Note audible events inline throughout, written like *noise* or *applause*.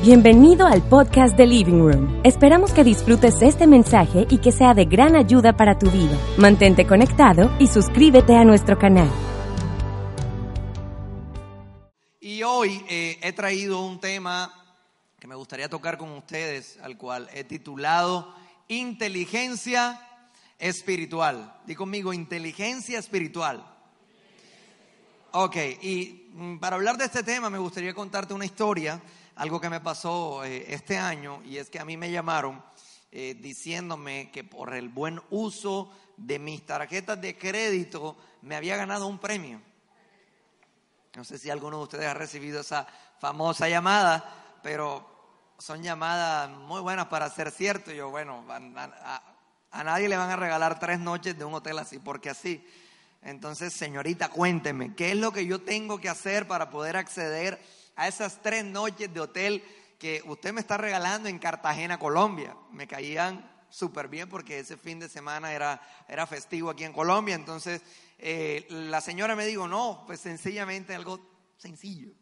Bienvenido al podcast de Living Room. Esperamos que disfrutes este mensaje y que sea de gran ayuda para tu vida. Mantente conectado y suscríbete a nuestro canal. Y hoy eh, he traído un tema que me gustaría tocar con ustedes, al cual he titulado Inteligencia Espiritual. Di conmigo, inteligencia espiritual. Ok, y mm, para hablar de este tema me gustaría contarte una historia, algo que me pasó eh, este año, y es que a mí me llamaron eh, diciéndome que por el buen uso de mis tarjetas de crédito me había ganado un premio. No sé si alguno de ustedes ha recibido esa famosa llamada, pero son llamadas muy buenas para ser cierto. Yo, bueno, a, a, nadie le van a regalar tres noches de un hotel así, porque así. Entonces, señorita, cuénteme, ¿qué es lo que yo tengo que hacer para poder acceder a esas tres noches de hotel que usted me está regalando en Cartagena, Colombia? Me caían súper bien porque ese fin de semana era, era festivo aquí en Colombia. Entonces, eh, la señora me dijo, no, pues sencillamente algo sencillo.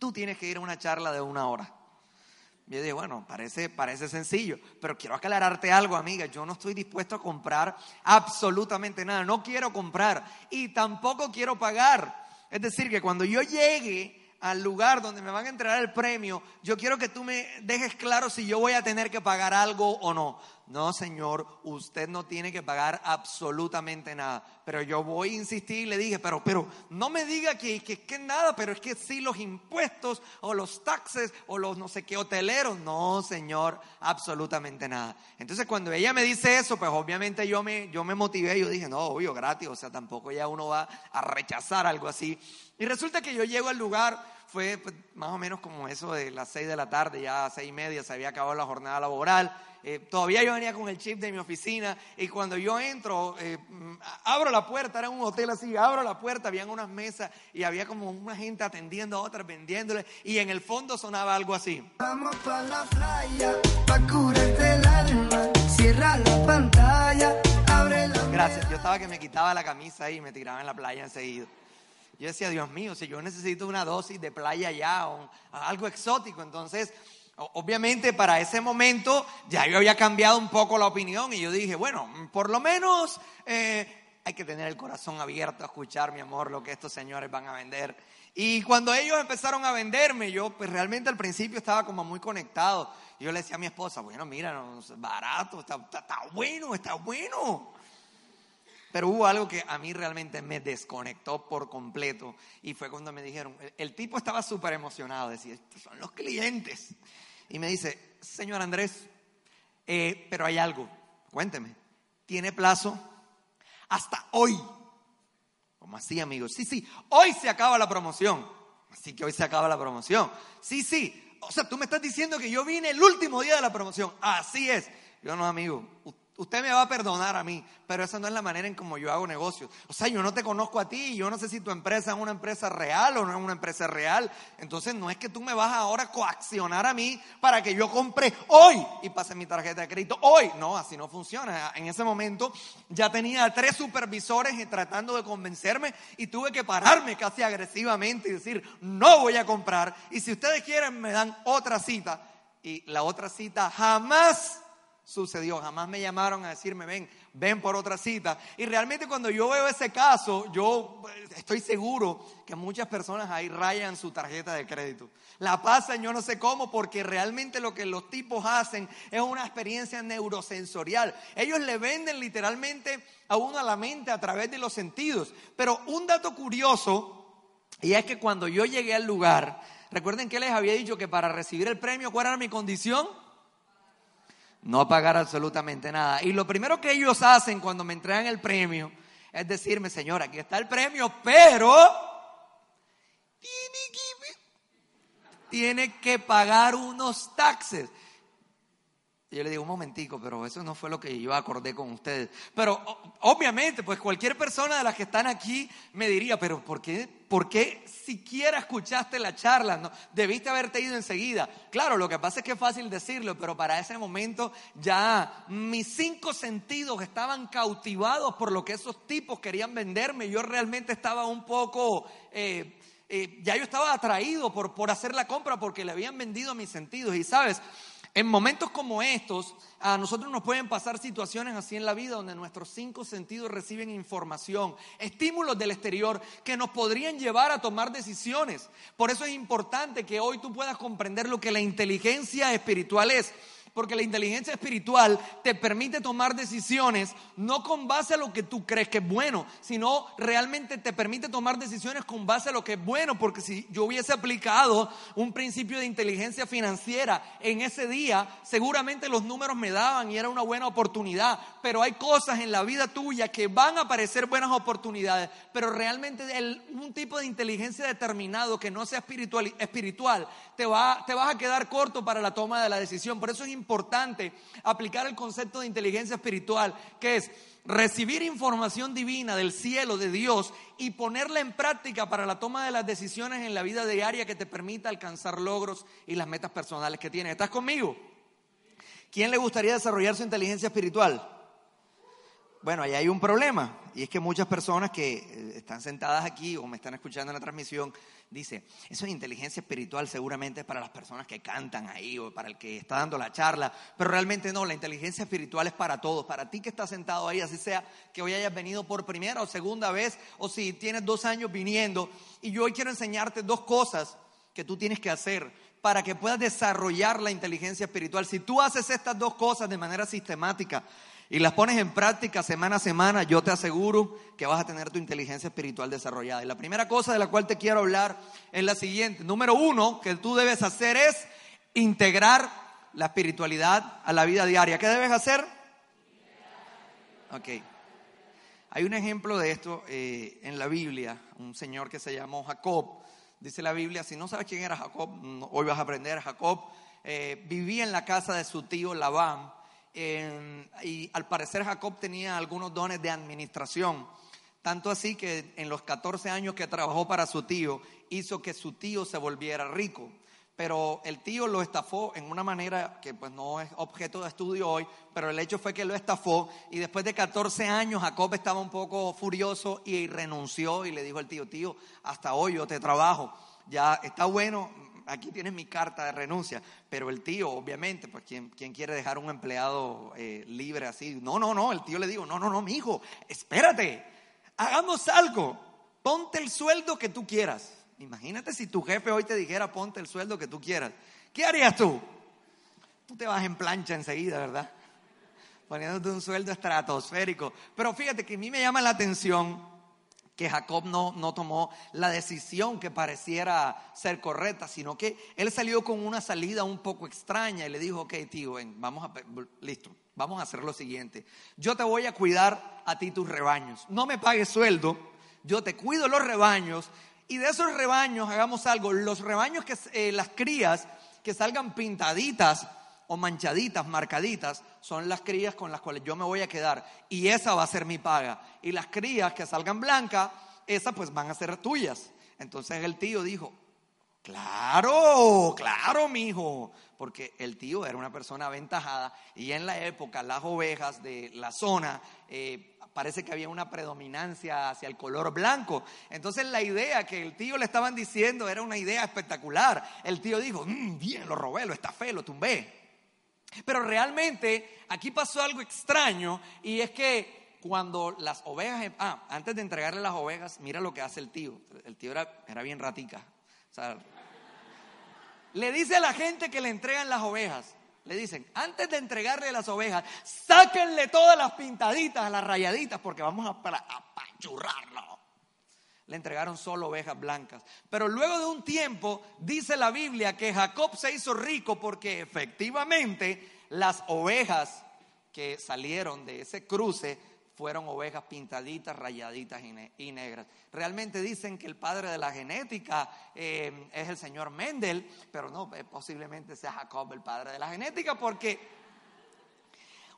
Tú tienes que ir a una charla de una hora. Yo dije, bueno, parece, parece sencillo, pero quiero aclararte algo, amiga. Yo no estoy dispuesto a comprar absolutamente nada. No quiero comprar y tampoco quiero pagar. Es decir, que cuando yo llegue al lugar donde me van a entregar el premio, yo quiero que tú me dejes claro si yo voy a tener que pagar algo o no. No, señor, usted no tiene que pagar absolutamente nada. Pero yo voy a insistir y le dije, pero, pero no me diga que, que, que nada, pero es que sí los impuestos o los taxes o los no sé qué hoteleros. No, señor, absolutamente nada. Entonces cuando ella me dice eso, pues obviamente yo me, yo me motivé, yo dije, no, obvio, gratis, o sea, tampoco ya uno va a rechazar algo así. Y resulta que yo llego al lugar, fue pues, más o menos como eso de las seis de la tarde, ya a seis y media se había acabado la jornada laboral. Eh, todavía yo venía con el chip de mi oficina y cuando yo entro, eh, mm, abro la puerta, era un hotel así, abro la puerta, habían unas mesas y había como una gente atendiendo a otras, vendiéndole y en el fondo sonaba algo así. Vamos para la playa, pa curarte el alma, cierra la pantalla, abre la... Gracias, yo estaba que me quitaba la camisa y me tiraba en la playa enseguida. Yo decía, Dios mío, si yo necesito una dosis de playa ya o algo exótico, entonces Obviamente para ese momento ya yo había cambiado un poco la opinión y yo dije, bueno, por lo menos eh, hay que tener el corazón abierto a escuchar, mi amor, lo que estos señores van a vender. Y cuando ellos empezaron a venderme, yo pues realmente al principio estaba como muy conectado. Yo le decía a mi esposa, bueno, mira, no, es barato, está, está bueno, está bueno. Pero hubo algo que a mí realmente me desconectó por completo y fue cuando me dijeron, el, tipo estaba súper emocionado, decía, estos son los clientes. Y me dice, señor Andrés, eh, pero hay algo, cuénteme, ¿tiene plazo? Hasta hoy. ¿Cómo así, amigos? Sí, sí, hoy se acaba la promoción. Así que hoy se acaba la promoción. Sí, sí. O sea, tú me estás diciendo que yo vine el último día de la promoción. Así es. Yo no, amigo. Usted me va a perdonar a mí, pero esa no es la manera en como yo hago negocios. O sea, yo no te conozco a ti, yo no sé si tu empresa es una empresa real o no es una empresa real. Entonces no es que tú me vas ahora a coaccionar a mí para que yo compre hoy y pase mi tarjeta de crédito hoy. No, así no funciona. En ese momento ya tenía tres supervisores tratando de convencerme y tuve que pararme casi agresivamente y decir, no voy a comprar. Y si ustedes quieren, me dan otra cita. Y la otra cita jamás sucedió. Jamás me llamaron a decirme, ven, ven por otra cita. Y realmente cuando yo veo ese caso, yo eh, estoy seguro que muchas personas ahí rayan su tarjeta de crédito. La pasan yo no sé cómo, porque realmente lo que los tipos hacen es una experiencia neurosensorial. Ellos le venden literalmente a uno a la mente a través de los sentidos. Pero un dato curioso, y es que cuando yo llegué al lugar, recuerden que les había dicho que para recibir el premio, ¿cuál era mi condición? No pagar absolutamente nada. Y lo primero que ellos hacen cuando me entregan el premio es decirme, señora, aquí está el premio, pero tiene que pagar unos taxes. Yo le digo, un momentico, pero eso no fue lo que yo acordé con ustedes. Pero obviamente, pues cualquier persona de las que están aquí me diría, pero ¿por qué, por qué siquiera escuchaste la charla? No, debiste haberte ido enseguida. Claro, lo que pasa es que es fácil decirlo, pero para ese momento ya mis cinco sentidos estaban cautivados por lo que esos tipos querían venderme. Yo realmente estaba un poco... Eh, eh, ya yo estaba atraído por, por hacer la compra porque le habían vendido mis sentidos. Y sabes, en momentos como estos, a nosotros nos pueden pasar situaciones así en la vida donde nuestros cinco sentidos reciben información, estímulos del exterior que nos podrían llevar a tomar decisiones. Por eso es importante que hoy tú puedas comprender lo que la inteligencia espiritual es porque la inteligencia espiritual te permite tomar decisiones no con base a lo que tú crees que es bueno, sino realmente te permite tomar decisiones con base a lo que es bueno, porque si yo hubiese aplicado un principio de inteligencia financiera en ese día, seguramente los números me daban y era una buena oportunidad, pero hay cosas en la vida tuya que van a parecer buenas oportunidades, pero realmente un tipo de inteligencia determinado que no sea espiritual, te, va, te vas a quedar corto para la toma de la decisión. Por eso es importante aplicar el concepto de inteligencia espiritual, que es recibir información divina del cielo, de Dios, y ponerla en práctica para la toma de las decisiones en la vida diaria que te permita alcanzar logros y las metas personales que tienes. ¿Estás conmigo? ¿Quién le gustaría desarrollar su inteligencia espiritual? Bueno, ahí hay un problema, y es que muchas personas que eh, están sentadas aquí o me están escuchando en la transmisión dice, eso es inteligencia espiritual seguramente es para las personas que cantan ahí o para el que está dando la charla, pero realmente no, la inteligencia espiritual es para todos, para ti que estás sentado ahí, así sea que hoy hayas venido por primera o segunda vez o si tienes dos años viniendo y yo hoy quiero enseñarte dos cosas que tú tienes que hacer para que puedas desarrollar la inteligencia espiritual. Si tú haces estas dos cosas de manera sistemática, y las pones en práctica semana a semana, yo te aseguro que vas a tener tu inteligencia espiritual desarrollada. Y la primera cosa de la cual te quiero hablar es la siguiente. Número uno, que tú debes hacer es integrar la espiritualidad a la vida diaria. ¿Qué debes hacer? Ok. Hay un ejemplo de esto eh, en la Biblia, un señor que se llamó Jacob. Dice la Biblia, si no sabes quién era Jacob, hoy vas a aprender. Jacob eh, vivía en la casa de su tío Labán y al parecer Jacob tenía algunos dones de administración. Tanto así que en los 14 años que trabajó para su tío, hizo que su tío se volviera rico. Pero el tío lo estafó en una manera que pues no es objeto de estudio hoy, pero el hecho fue que lo estafó y después de 14 años Jacob estaba un poco furioso y renunció y le dijo al tío, tío, hasta hoy yo te trabajo, ya está bueno, aquí tienes mi carta de renuncia. Pero el tío, obviamente, pues ¿quién, quiere dejar un empleado eh, libre así? No, no, no, el tío le digo, no, no, no, mi hijo, espérate, hagamos algo, ponte el sueldo que tú quieras. Imagínate si tu jefe hoy te dijera, ponte el sueldo que tú quieras. ¿Qué harías tú? Tú te vas en plancha enseguida, ¿verdad? Poniéndote un sueldo estratosférico. Pero fíjate que a mí me llama la atención que Jacob no, no, tomó la decisión que pareciera ser correcta, sino que él salió con una salida un poco extraña y le dijo, ok, tío, vamos a, listo, vamos a hacer lo siguiente. Yo te voy a cuidar a ti tus rebaños. No me pagues sueldo, yo te cuido los rebaños y de esos rebaños hagamos algo. Los rebaños que eh, las crías que salgan pintaditas o manchaditas, marcaditas, son las crías con las cuales yo me voy a quedar y esa va a ser mi paga. Y las crías que salgan blancas, esas pues van a ser tuyas. Entonces el tío dijo, claro, claro, mi hijo, porque el tío era una persona aventajada y en la época las ovejas de la zona eh, parece que había una predominancia hacia el color blanco. Entonces la idea que el tío le estaban diciendo era una idea espectacular. El tío dijo, mm, bien, lo robé, lo estafé, lo tumbé. Pero realmente aquí pasó algo extraño y es que cuando las ovejas, ah, antes de entregarle las ovejas, mira lo que hace el tío. El tío era, era bien ratica. le dice a la gente que le entregan las ovejas, le dicen, antes de entregarle las ovejas, sáquenle todas las pintaditas, las rayaditas, porque vamos a apachurrarlo le entregaron solo ovejas blancas. Pero luego de un tiempo, dice la Biblia que Jacob se hizo rico porque efectivamente las ovejas que salieron de ese cruce fueron ovejas pintaditas, rayaditas y, negras. Realmente dicen que el padre de la genética eh, es el señor Mendel, pero no, eh, posiblemente sea Jacob el padre de la genética, porque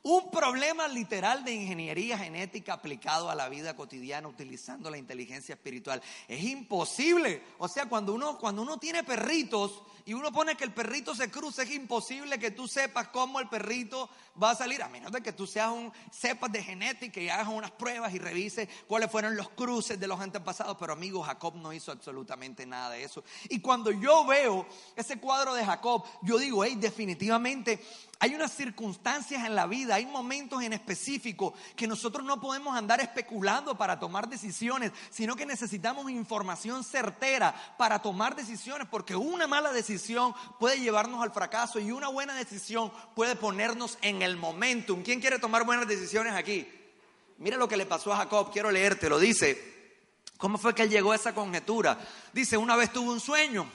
un problema literal de ingeniería genética aplicado a la vida cotidiana utilizando la inteligencia espiritual. Es imposible. O sea, cuando uno, cuando uno tiene perritos y uno pone que el perrito se cruce, es imposible que tú sepas cómo el perrito va a salir, a menos de que tú seas un, sepas de genética y hagas unas pruebas y revises cuáles fueron los cruces de los antepasados. Pero amigo, Jacob no hizo absolutamente nada de eso. Y cuando yo veo ese cuadro de Jacob, yo digo, hey, definitivamente hay unas circunstancias en la vida, hay momentos en específico que nosotros no podemos andar especulando para tomar decisiones, sino que necesitamos información certera para tomar decisiones, porque una mala decisión puede llevarnos al fracaso y una buena decisión puede ponernos en el momentum. ¿Quién quiere tomar buenas decisiones aquí? Mira lo que le pasó a Jacob, quiero leerte, lo dice. ¿Cómo fue que él llegó a esa conjetura? Dice, una vez tuvo un sueño.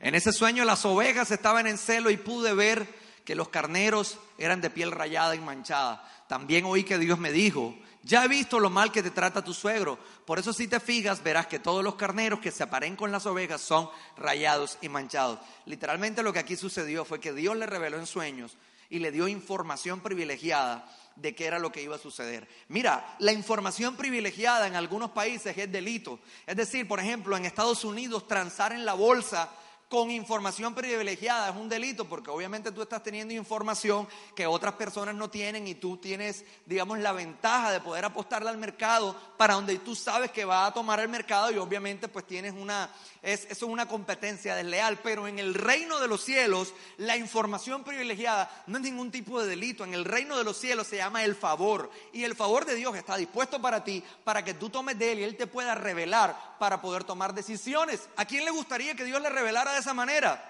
En ese sueño las ovejas estaban en celo y pude ver que los carneros eran de piel rayada y manchada. También oí que Dios me dijo, ya he visto lo mal que te trata tu suegro. Por eso si te fijas, verás que todos los carneros que se aparen con las ovejas son rayados y manchados. Literalmente lo que aquí sucedió fue que Dios le reveló en sueños y le dio información privilegiada de qué era lo que iba a suceder. Mira, la información privilegiada en algunos países es delito. Es decir, por ejemplo, en Estados Unidos transar en la bolsa con información privilegiada es un delito porque obviamente tú estás teniendo información que otras personas no tienen y tú tienes, digamos, la ventaja de poder apostarle al mercado para donde tú sabes que va a tomar el mercado y obviamente pues tienes una, es, eso es una competencia desleal, pero en el reino de los cielos la información privilegiada no es ningún tipo de delito, en el reino de los cielos se llama el favor. Y el favor de Dios está dispuesto para ti, para que tú tomes de él y él te pueda revelar para poder tomar decisiones. ¿A quién le gustaría que Dios le revelara de esa manera.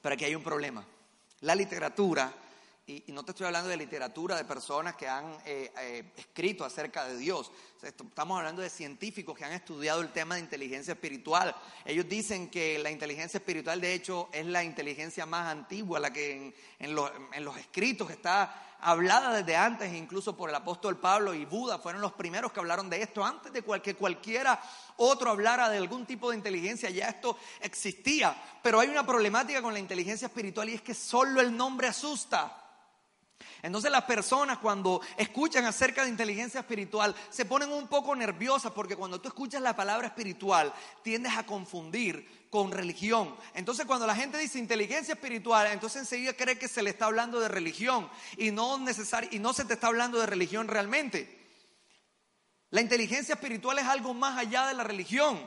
Pero aquí hay un problema. La literatura, y, no te estoy hablando de literatura de personas que han eh, eh, escrito acerca de Dios, estamos hablando de científicos que han estudiado el tema de inteligencia espiritual. Ellos dicen que la inteligencia espiritual, de hecho, es la inteligencia más antigua, la que en, los, en los escritos está hablada desde antes, incluso por el apóstol Pablo y Buda, fueron los primeros que hablaron de esto, antes de que cualquiera otro hablara de algún tipo de inteligencia, ya esto existía. Pero hay una problemática con la inteligencia espiritual y es que solo el nombre asusta. Entonces las personas cuando escuchan acerca de inteligencia espiritual se ponen un poco nerviosas porque cuando tú escuchas la palabra espiritual tiendes a confundir con religión. Entonces cuando la gente dice inteligencia espiritual, entonces enseguida cree que se le está hablando de religión y no, y no se te está hablando de religión realmente. La inteligencia espiritual es algo más allá de la religión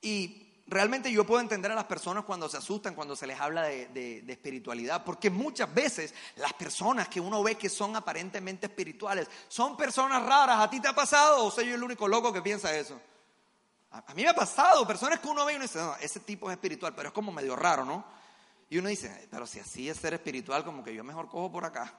y realmente yo puedo entender a las personas cuando se asustan, cuando se les habla de, espiritualidad, porque muchas veces las personas que uno ve que son aparentemente espirituales son personas raras. ¿A ti te ha pasado o soy yo el único loco que piensa eso? A, mí me ha pasado, personas que uno ve y uno dice, no, ese tipo es espiritual, pero es como medio raro, ¿no? Y uno dice, pero si así es ser espiritual, como que yo mejor cojo por acá.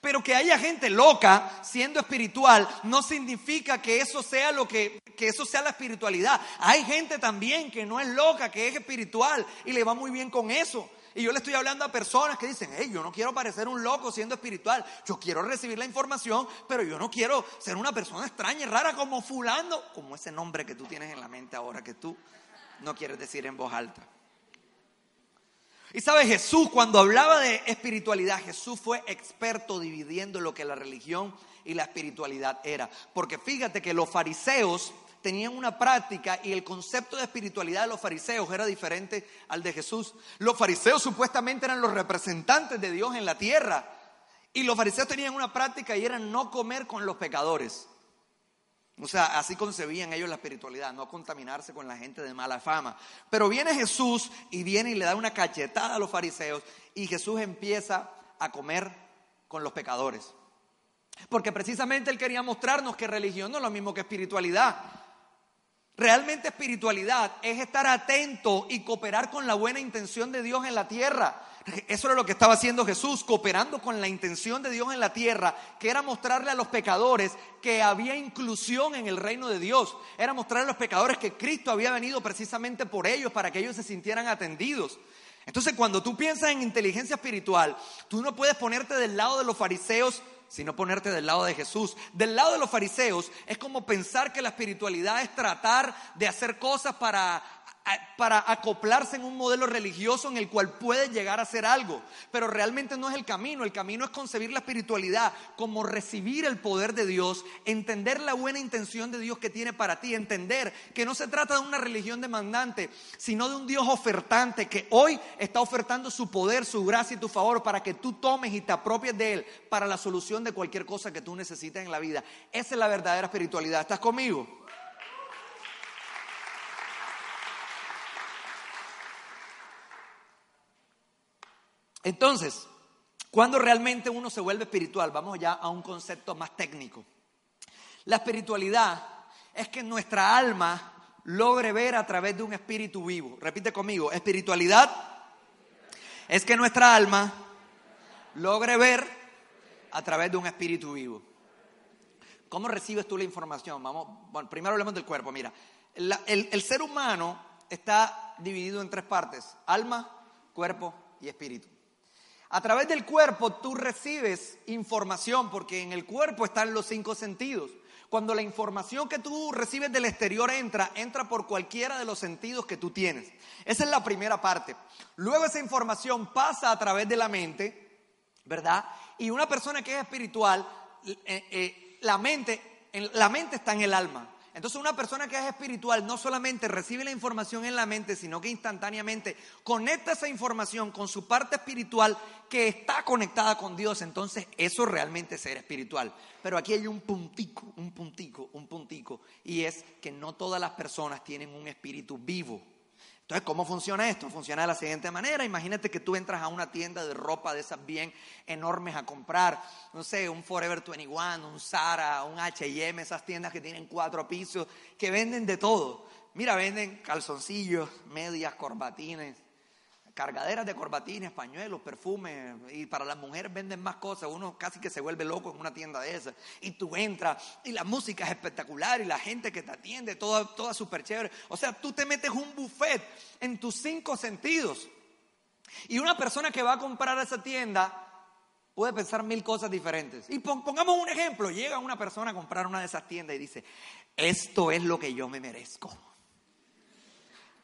Pero que haya gente loca siendo espiritual no significa que eso sea lo que, que eso sea la espiritualidad. Hay gente también que no es loca, que es espiritual y le va muy bien con eso. Y yo le estoy hablando a personas que dicen, hey, yo no quiero parecer un loco siendo espiritual, yo quiero recibir la información, pero yo no quiero ser una persona extraña y rara como fulano, como ese nombre que tú tienes en la mente ahora que tú no quieres decir en voz alta. Y sabe, Jesús cuando hablaba de espiritualidad, Jesús fue experto dividiendo lo que la religión y la espiritualidad era. Porque fíjate que los fariseos tenían una práctica y el concepto de espiritualidad de los fariseos era diferente al de Jesús. Los fariseos supuestamente eran los representantes de Dios en la tierra. Y los fariseos tenían una práctica y era no comer con los pecadores. O sea, así concebían ellos la espiritualidad, no contaminarse con la gente de mala fama. Pero viene Jesús y viene y le da una cachetada a los fariseos y Jesús empieza a comer con los pecadores. Porque precisamente él quería mostrarnos que religión no es lo mismo que espiritualidad. Realmente espiritualidad es estar atento y cooperar con la buena intención de Dios en la tierra. Eso era lo que estaba haciendo Jesús, cooperando con la intención de Dios en la tierra, que era mostrarle a los pecadores que había inclusión en el reino de Dios. Era mostrarle a los pecadores que Cristo había venido precisamente por ellos, para que ellos se sintieran atendidos. Entonces, cuando tú piensas en inteligencia espiritual, tú no puedes ponerte del lado de los fariseos sino ponerte del lado de Jesús. Del lado de los fariseos es como pensar que la espiritualidad es tratar de hacer cosas para para acoplarse en un modelo religioso en el cual puede llegar a ser algo, pero realmente no es el camino, el camino es concebir la espiritualidad como recibir el poder de Dios, entender la buena intención de Dios que tiene para ti, entender que no se trata de una religión demandante, sino de un Dios ofertante que hoy está ofertando su poder, su gracia y tu favor para que tú tomes y te apropies de Él para la solución de cualquier cosa que tú necesites en la vida. Esa es la verdadera espiritualidad. ¿Estás conmigo? Entonces, cuando realmente uno se vuelve espiritual, vamos ya a un concepto más técnico. La espiritualidad es que nuestra alma logre ver a través de un espíritu vivo. Repite conmigo, espiritualidad es que nuestra alma logre ver a través de un espíritu vivo. ¿Cómo recibes tú la información? Vamos, bueno, primero hablemos del cuerpo. Mira, el ser humano está dividido en tres partes, alma, cuerpo y espíritu. A través del cuerpo tú recibes información porque en el cuerpo están los cinco sentidos. Cuando la información que tú recibes del exterior entra, entra por cualquiera de los sentidos que tú tienes. Esa es la primera parte. Luego esa información pasa a través de la mente, ¿verdad? Y una persona que es espiritual, eh, eh, la, mente, la mente está en el alma. Entonces una persona que es espiritual no solamente recibe la información en la mente, sino que instantáneamente conecta esa información con su parte espiritual que está conectada con Dios. Entonces eso realmente es ser espiritual. Pero aquí hay un puntico, un puntico, un puntico. Y es que no todas las personas tienen un espíritu vivo. Entonces, ¿cómo funciona esto? Funciona de la siguiente manera. Imagínate que tú entras a una tienda de ropa de esas bien enormes a comprar, no sé, un Forever 21, un Zara, un HM, esas tiendas que tienen cuatro pisos, que venden de todo. Mira, venden calzoncillos, medias, corbatines, cargaderas de corbatines, pañuelos, perfumes, y para las mujeres venden más cosas, uno casi que se vuelve loco en una tienda de esas, y tú entras, y la música es espectacular, y la gente que te atiende, toda, toda súper chévere, o sea, tú te metes un buffet en tus cinco sentidos, y una persona que va a comprar a esa tienda puede pensar mil cosas diferentes, y pongamos un ejemplo, llega una persona a comprar una de esas tiendas y dice, esto es lo que yo me merezco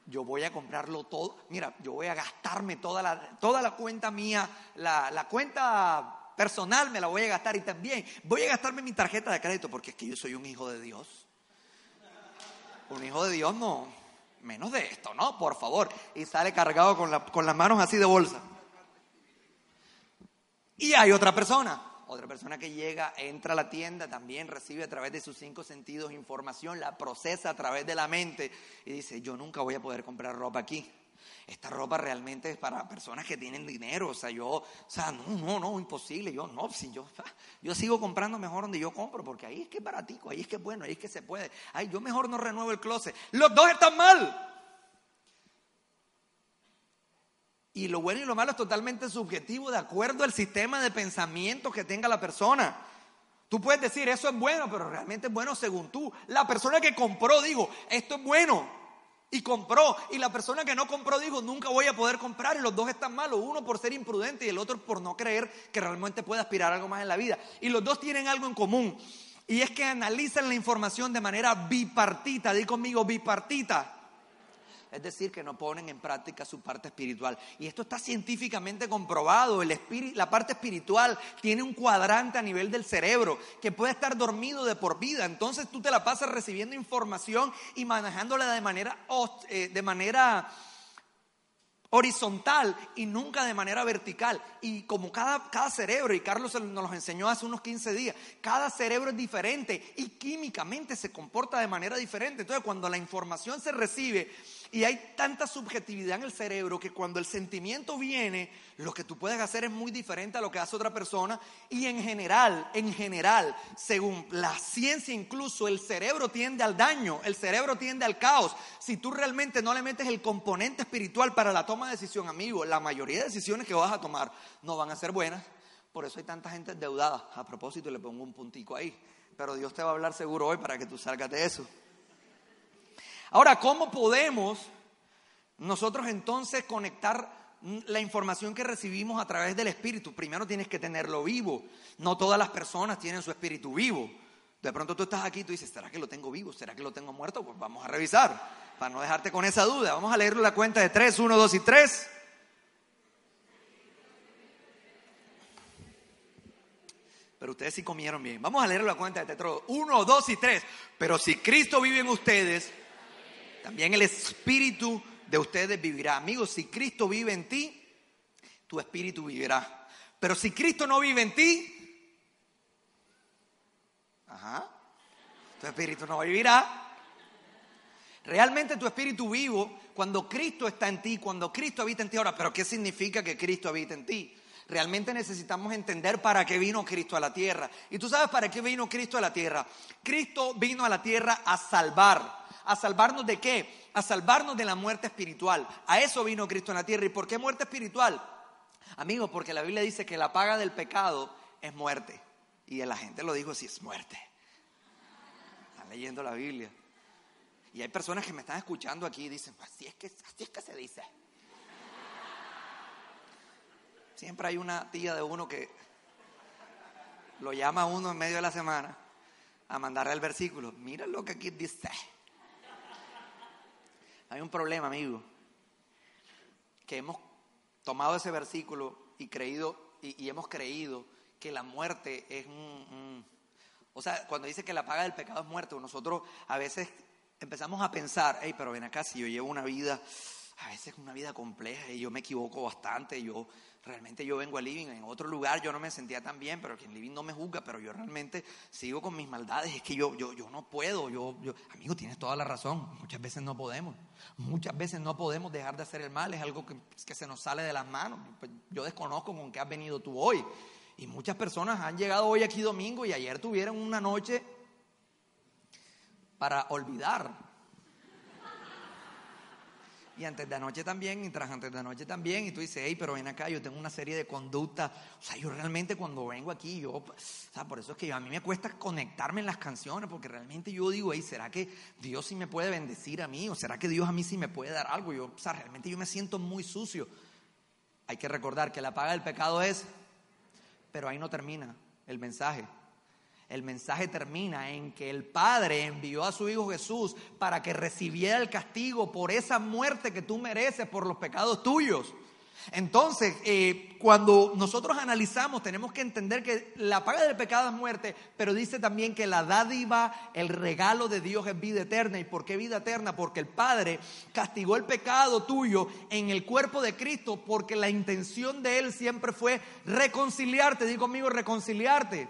yo voy a comprarlo todo. Mira, yo voy a gastarme toda la, toda la cuenta mía, la, la, cuenta personal me la voy a gastar y también voy a gastarme mi tarjeta de crédito porque es que yo soy un hijo de Dios. Un hijo de Dios no, menos de esto, ¿no? Por favor. Y sale cargado con, la, con las manos así de bolsa. Y hay otra persona otra persona que llega, entra a la tienda, también recibe a través de sus cinco sentidos información, la procesa a través de la mente y dice, yo nunca voy a poder comprar ropa aquí. Esta ropa realmente es para personas que tienen dinero, o sea, yo, o sea, no, no, no, imposible, yo no, si yo, yo sigo comprando mejor donde yo compro, porque ahí es que es baratico, ahí es que es bueno, ahí es que se puede, ay, yo mejor no renuevo el closet. Los dos están mal. Y lo bueno y lo malo es totalmente subjetivo de acuerdo al sistema de pensamiento que tenga la persona. Tú puedes decir, eso es bueno, pero realmente es bueno según tú. La persona que compró dijo, esto es bueno. Y compró. Y la persona que no compró dijo, nunca voy a poder comprar. Y los dos están malos. Uno por ser imprudente y el otro por no creer que realmente puede aspirar a algo más en la vida. Y los dos tienen algo en común. Y es que analizan la información de manera bipartita. Di conmigo, bipartita es decir, que no ponen en práctica su parte espiritual. Y esto está científicamente comprobado. El la parte espiritual tiene un cuadrante a nivel del cerebro que puede estar dormido de por vida. Entonces tú te la pasas recibiendo información y manejándola de manera, eh, de manera horizontal y nunca de manera vertical. Y como cada, cada cerebro, y Carlos nos lo enseñó hace unos 15 días, cada cerebro es diferente y químicamente se comporta de manera diferente. Entonces cuando la información se recibe y hay tanta subjetividad en el cerebro que cuando el sentimiento viene, lo que tú puedes hacer es muy diferente a lo que hace otra persona. Y en general, en general, según la ciencia incluso, el cerebro tiende al daño, el cerebro tiende al caos. Si tú realmente no le metes el componente espiritual para la toma de decisión, amigo, la mayoría de decisiones que vas a tomar no van a ser buenas. Por eso hay tanta gente endeudada. A propósito, le pongo un puntico ahí. Pero Dios te va a hablar seguro hoy para que tú salgas de eso. Ahora, ¿cómo podemos nosotros entonces conectar la información que recibimos a través del espíritu, primero tienes que tenerlo vivo. No todas las personas tienen su espíritu vivo. De pronto tú estás aquí y tú dices, ¿será que lo tengo vivo? ¿Será que lo tengo muerto? Pues vamos a revisar para no dejarte con esa duda. Vamos a leerlo la cuenta de 3, 1, 2 y 3. Pero ustedes sí comieron bien. Vamos a leer la cuenta de Tetro. 1, 2 y 3. Pero si Cristo vive en ustedes, también el espíritu de ustedes vivirá. Amigos, si Cristo vive en ti, tu espíritu vivirá. Pero si Cristo no vive en ti, tu espíritu no vivirá. Realmente tu espíritu vivo, cuando Cristo está en ti, cuando Cristo habita en ti. Ahora, ¿pero qué significa que Cristo habita en ti? Realmente necesitamos entender para qué vino Cristo a la tierra. Y tú sabes para qué vino Cristo a la tierra. Cristo vino a la tierra a salvar. ¿A salvarnos de qué? A salvarnos de la muerte espiritual. A eso vino Cristo en la tierra. ¿Y por qué muerte espiritual? Amigos, porque la Biblia dice que la paga del pecado es muerte. Y la gente lo dijo si es muerte. Están leyendo la Biblia. Y hay personas que me están escuchando aquí y dicen, así es que, así es que se dice. Siempre hay una tía de uno que lo llama a uno en medio de la semana a mandarle el versículo. Mira lo que aquí dice. Hay un problema, amigo, que hemos tomado ese versículo y creído y, hemos creído que la muerte es un, o sea, cuando dice que la paga del pecado es muerte, nosotros a veces empezamos a pensar, hey, pero ven acá, si yo llevo una vida, a veces una vida compleja y yo me equivoco bastante, yo realmente yo vengo a Living, en otro lugar yo no me sentía tan bien, pero que en Living no me juzga, pero yo realmente sigo con mis maldades, es que yo, yo, yo no puedo, yo, yo, amigo, tienes toda la razón, muchas veces no podemos, muchas veces no podemos dejar de hacer el mal, es algo que, que se nos sale de las manos, pues yo desconozco con qué has venido tú hoy, y muchas personas han llegado hoy aquí domingo y ayer tuvieron una noche para olvidar. Y antes de anoche también, y tras antes de anoche también, y tú dices, hey, pero ven acá, yo tengo una serie de conductas. O sea, yo realmente cuando vengo aquí, yo, o sea, por eso es que a mí me cuesta conectarme en las canciones, porque realmente yo digo, hey, ¿será que Dios sí me puede bendecir a mí? ¿O será que Dios a mí sí me puede dar algo? Yo, o sea, realmente yo me siento muy sucio. Hay que recordar que la paga del pecado es, pero ahí no termina el mensaje. El mensaje termina en que el Padre envió a su Hijo Jesús para que recibiera el castigo por esa muerte que tú mereces por los pecados tuyos. Entonces, eh, cuando nosotros analizamos, tenemos que entender que la paga del pecado es muerte, pero dice también que la dádiva, el regalo de Dios es vida eterna. ¿Y por qué vida eterna? Porque el Padre castigó el pecado tuyo en el cuerpo de Cristo, porque la intención de Él siempre fue reconciliarte. Digo conmigo, reconciliarte.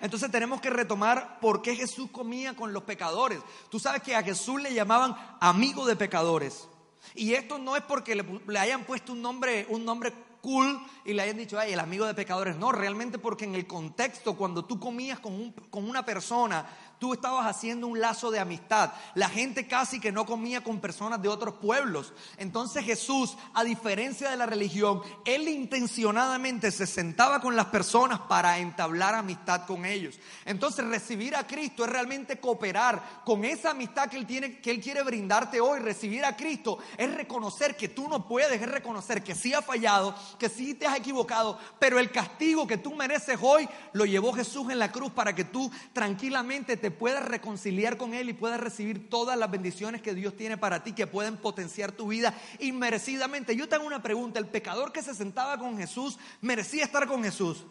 Entonces tenemos que retomar por qué Jesús comía con los pecadores. Tú sabes que a Jesús le llamaban amigo de pecadores. Y esto no es porque le, hayan puesto un nombre, un nombre cool y le hayan dicho, ay, el amigo de pecadores. No, realmente porque en el contexto, cuando tú comías con, con una persona, tú estabas haciendo un lazo de amistad. La gente casi que no comía con personas de otros pueblos. Entonces Jesús, a diferencia de la religión, él intencionadamente se sentaba con las personas para entablar amistad con ellos. Entonces recibir a Cristo es realmente cooperar con esa amistad que él tiene, que él quiere brindarte hoy. Recibir a Cristo es reconocer que tú no puedes, es reconocer que sí has fallado, que sí te has equivocado, pero el castigo que tú mereces hoy lo llevó Jesús en la cruz para que tú tranquilamente te puedas reconciliar con Él y puedas recibir todas las bendiciones que Dios tiene para ti, que pueden potenciar tu vida inmerecidamente. Yo tengo una pregunta, ¿el pecador que se sentaba con Jesús merecía estar con Jesús?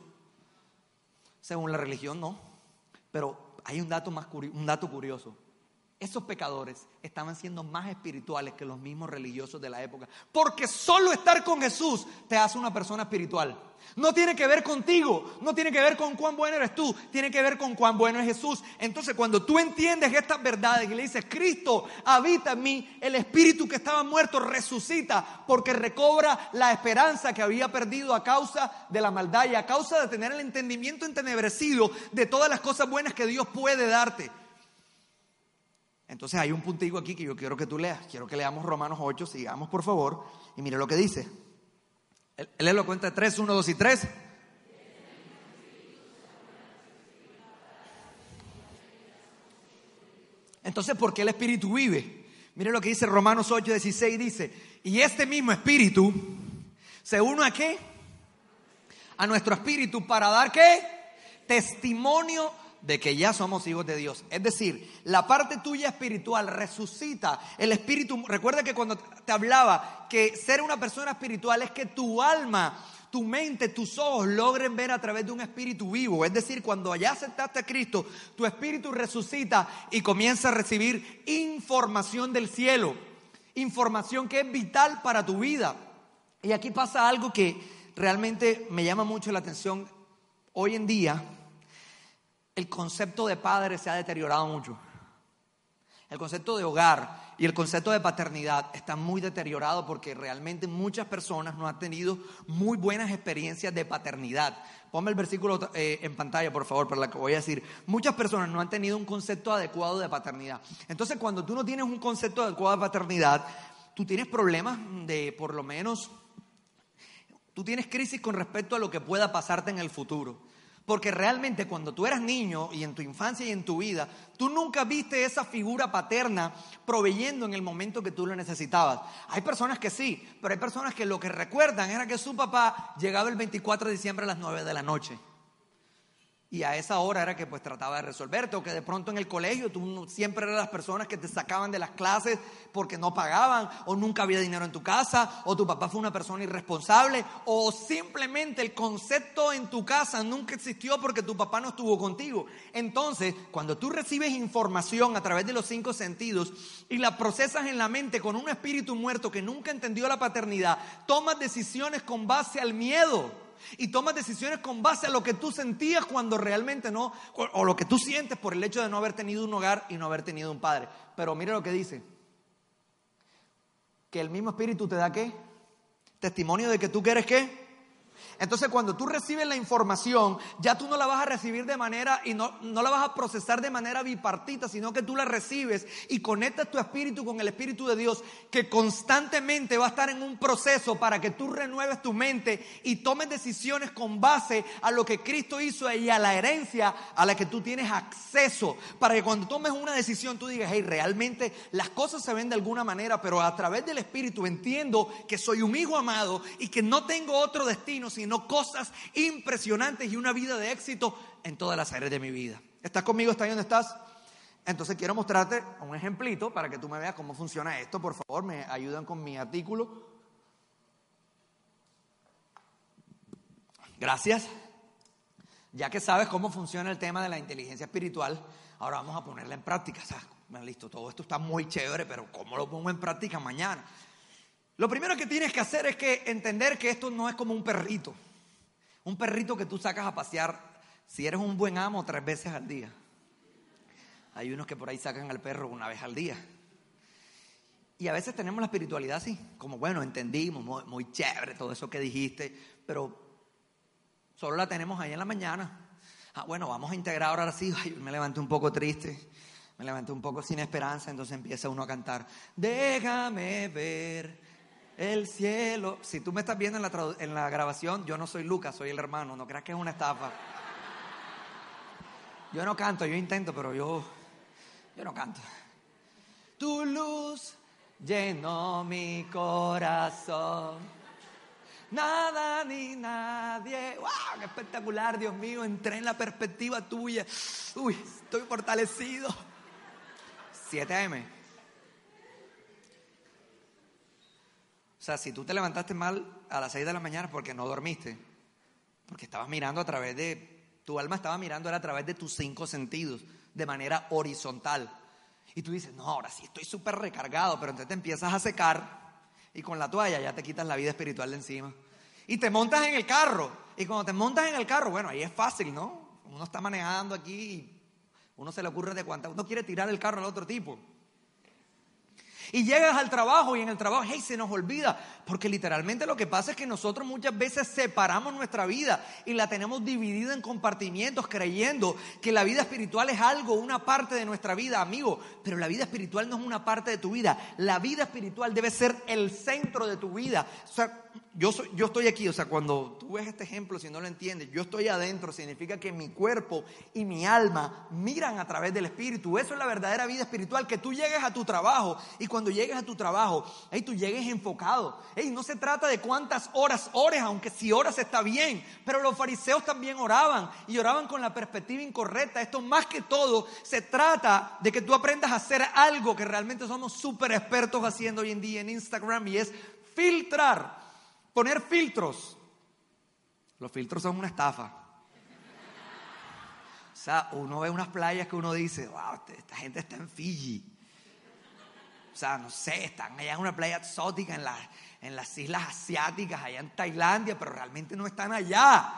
Según la religión, no. Pero hay un dato, más un dato curioso. Esos pecadores estaban siendo más espirituales que los mismos religiosos de la época. Porque solo estar con Jesús te hace una persona espiritual. No tiene que ver contigo, no tiene que ver con cuán bueno eres tú, tiene que ver con cuán bueno es Jesús. Entonces cuando tú entiendes estas verdades y le dices, Cristo habita en mí, el espíritu que estaba muerto resucita porque recobra la esperanza que había perdido a causa de la maldad y a causa de tener el entendimiento entenebrecido de todas las cosas buenas que Dios puede darte. Entonces hay un puntico aquí que yo quiero que tú leas. Quiero que leamos Romanos 8, sigamos por favor. Y mire lo que dice. Él, lo cuenta 3, 1, 2 y 3. Entonces, ¿por qué el Espíritu vive? Mire lo que dice Romanos 8, 16, dice, y este mismo Espíritu ¿Se une a qué? A nuestro espíritu para dar qué? Testimonio de que ya somos hijos de Dios. Es decir, la parte tuya espiritual resucita. El espíritu, recuerda que cuando te hablaba que ser una persona espiritual es que tu alma, tu mente, tus ojos logren ver a través de un espíritu vivo. Es decir, cuando ya aceptaste a Cristo, tu espíritu resucita y comienza a recibir información del cielo. Información que es vital para tu vida. Y aquí pasa algo que realmente me llama mucho la atención hoy en día el concepto de padre se ha deteriorado mucho. El concepto de hogar y el concepto de paternidad está muy deteriorado porque realmente muchas personas no han tenido muy buenas experiencias de paternidad. Ponme el versículo eh, en pantalla, por favor, para lo que voy a decir. Muchas personas no han tenido un concepto adecuado de paternidad. Entonces, cuando tú no tienes un concepto adecuado de paternidad, tú tienes problemas de, por lo menos, tú tienes crisis con respecto a lo que pueda pasarte en el futuro. Porque realmente cuando tú eras niño y en tu infancia y en tu vida, tú nunca viste esa figura paterna proveyendo en el momento que tú lo necesitabas. Hay personas que sí, pero hay personas que lo que recuerdan era que su papá llegaba el 24 de diciembre a las 9 de la noche. Y a esa hora era que pues trataba de resolverte o que de pronto en el colegio tú siempre eras las personas que te sacaban de las clases porque no pagaban o nunca había dinero en tu casa o tu papá fue una persona irresponsable o simplemente el concepto en tu casa nunca existió porque tu papá no estuvo contigo. Entonces, cuando tú recibes información a través de los cinco sentidos y la procesas en la mente con un espíritu muerto que nunca entendió la paternidad, tomas decisiones con base al miedo y tomas decisiones con base a lo que tú sentías cuando realmente no, o lo que tú sientes por el hecho de no haber tenido un hogar y no haber tenido un padre. Pero mire lo que dice, que el mismo espíritu te da qué? Testimonio de que tú quieres qué? Entonces cuando tú recibes la información, ya tú no la vas a recibir de manera y no, no la vas a procesar de manera bipartita, sino que tú la recibes y conectas tu espíritu con el espíritu de Dios, que constantemente va a estar en un proceso para que tú renueves tu mente y tomes decisiones con base a lo que Cristo hizo y a la herencia a la que tú tienes acceso, para que cuando tomes una decisión tú digas, hey, realmente las cosas se ven de alguna manera, pero a través del espíritu entiendo que soy un hijo amado y que no tengo otro destino sino sino cosas impresionantes y una vida de éxito en todas las áreas de mi vida. ¿Estás conmigo? ¿Estás ahí donde estás? Entonces quiero mostrarte un ejemplito para que tú me veas cómo funciona esto. Por favor, me ayudan con mi artículo. Gracias. Ya que sabes cómo funciona el tema de la inteligencia espiritual, ahora vamos a ponerla en práctica. O listo, todo esto está muy chévere, pero ¿cómo lo pongo en práctica mañana? Lo primero que tienes que hacer es que entender que esto no es como un perrito. Un perrito que tú sacas a pasear si eres un buen amo tres veces al día. Hay unos que por ahí sacan al perro una vez al día. Y a veces tenemos la espiritualidad así, como bueno, entendimos, muy, chévere todo eso que dijiste, pero solo la tenemos ahí en la mañana. Ah, bueno, vamos a integrar ahora sí. me levanté un poco triste, me levanté un poco sin esperanza, entonces empieza uno a cantar, déjame ver el cielo. Si tú me estás viendo en la, en la grabación, yo no soy Lucas, soy el hermano. No creas que es una estafa. Yo no canto, yo intento, pero yo, yo no canto. Tu luz llenó mi corazón. Nada ni nadie. ¡Wow! ¡Qué espectacular, Dios mío! Entré en la perspectiva tuya. Uy, estoy fortalecido. 7 AM. Sea, si tú te levantaste mal a las 6 de la mañana porque no dormiste, porque estabas mirando a través de, tu alma estaba mirando a través de tus cinco sentidos, de manera horizontal. Y tú dices, no, ahora sí estoy súper recargado, pero entonces te empiezas a secar y con la toalla ya te quitas la vida espiritual de encima. Y te montas en el carro. Y cuando te montas en el carro, bueno, ahí es fácil, ¿no? Uno está manejando aquí y uno se le ocurre de cuánta, uno quiere tirar el carro al otro tipo. Y llegas al trabajo y en el trabajo, hey, se nos olvida. Porque literalmente lo que pasa es que nosotros muchas veces separamos nuestra vida y la tenemos dividida en compartimientos creyendo que la vida espiritual es algo, una parte de nuestra vida, amigo. Pero la vida espiritual no es una parte de tu vida. La vida espiritual debe ser el centro de tu vida. O sea, yo, soy, yo estoy aquí, o sea, cuando tú ves este ejemplo, si no lo entiendes, yo estoy adentro, significa que mi cuerpo y mi alma miran a través del Espíritu. Eso es la verdadera vida espiritual, que tú llegues a tu trabajo y cuando llegues a tu trabajo, hey, tú llegues enfocado. Hey, no se trata de cuántas horas ores, aunque si horas está bien, pero los fariseos también oraban y oraban con la perspectiva incorrecta. Esto más que todo se trata de que tú aprendas a hacer algo que realmente somos súper expertos haciendo hoy en día en Instagram y es filtrar poner filtros. Los filtros son una estafa. O sea, uno ve unas playas que uno dice, wow, este, esta gente está en Fiji. O sea, no sé, están allá en una playa exótica en, en las islas asiáticas, allá en Tailandia, pero realmente no están allá.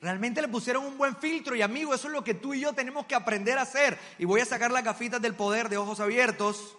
Realmente le pusieron un buen filtro y amigo, eso es lo que tú y yo tenemos que aprender a hacer. Y voy a sacar las gafitas del poder de ojos abiertos.